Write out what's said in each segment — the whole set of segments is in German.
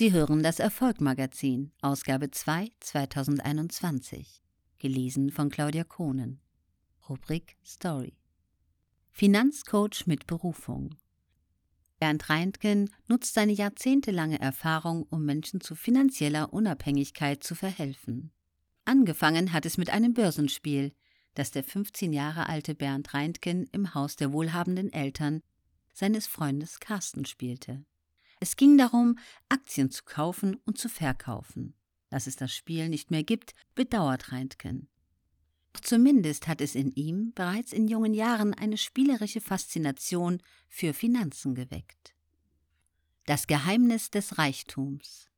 Sie hören das Erfolgmagazin, Ausgabe 2, 2021. Gelesen von Claudia Kohnen. Rubrik Story. Finanzcoach mit Berufung. Bernd Reintgen nutzt seine jahrzehntelange Erfahrung, um Menschen zu finanzieller Unabhängigkeit zu verhelfen. Angefangen hat es mit einem Börsenspiel, das der 15 Jahre alte Bernd Reintgen im Haus der wohlhabenden Eltern seines Freundes Carsten spielte. Es ging darum, Aktien zu kaufen und zu verkaufen. Dass es das Spiel nicht mehr gibt, bedauert Reintgen. Doch zumindest hat es in ihm bereits in jungen Jahren eine spielerische Faszination für Finanzen geweckt. Das Geheimnis des Reichtums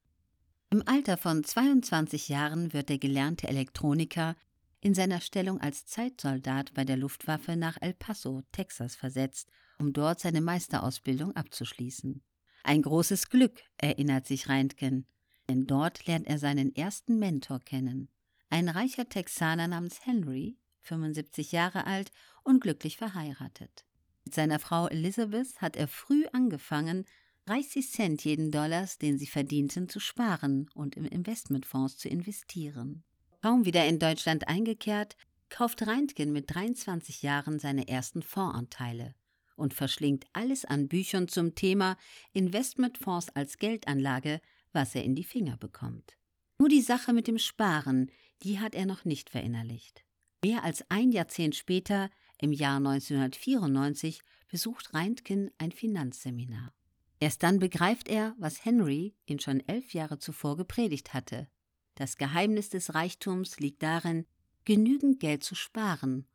Im Alter von 22 Jahren wird der gelernte Elektroniker in seiner Stellung als Zeitsoldat bei der Luftwaffe nach El Paso, Texas versetzt, um dort seine Meisterausbildung abzuschließen. Ein großes Glück, erinnert sich Reintgen, denn dort lernt er seinen ersten Mentor kennen. Ein reicher Texaner namens Henry, 75 Jahre alt und glücklich verheiratet. Mit seiner Frau Elizabeth hat er früh angefangen, 30 Cent jeden Dollars, den sie verdienten, zu sparen und im Investmentfonds zu investieren. Kaum wieder in Deutschland eingekehrt, kauft Reintgen mit 23 Jahren seine ersten Fondsanteile und verschlingt alles an Büchern zum Thema Investmentfonds als Geldanlage, was er in die Finger bekommt. Nur die Sache mit dem Sparen, die hat er noch nicht verinnerlicht. Mehr als ein Jahrzehnt später, im Jahr 1994, besucht Reintgen ein Finanzseminar. Erst dann begreift er, was Henry ihn schon elf Jahre zuvor gepredigt hatte. Das Geheimnis des Reichtums liegt darin, genügend Geld zu sparen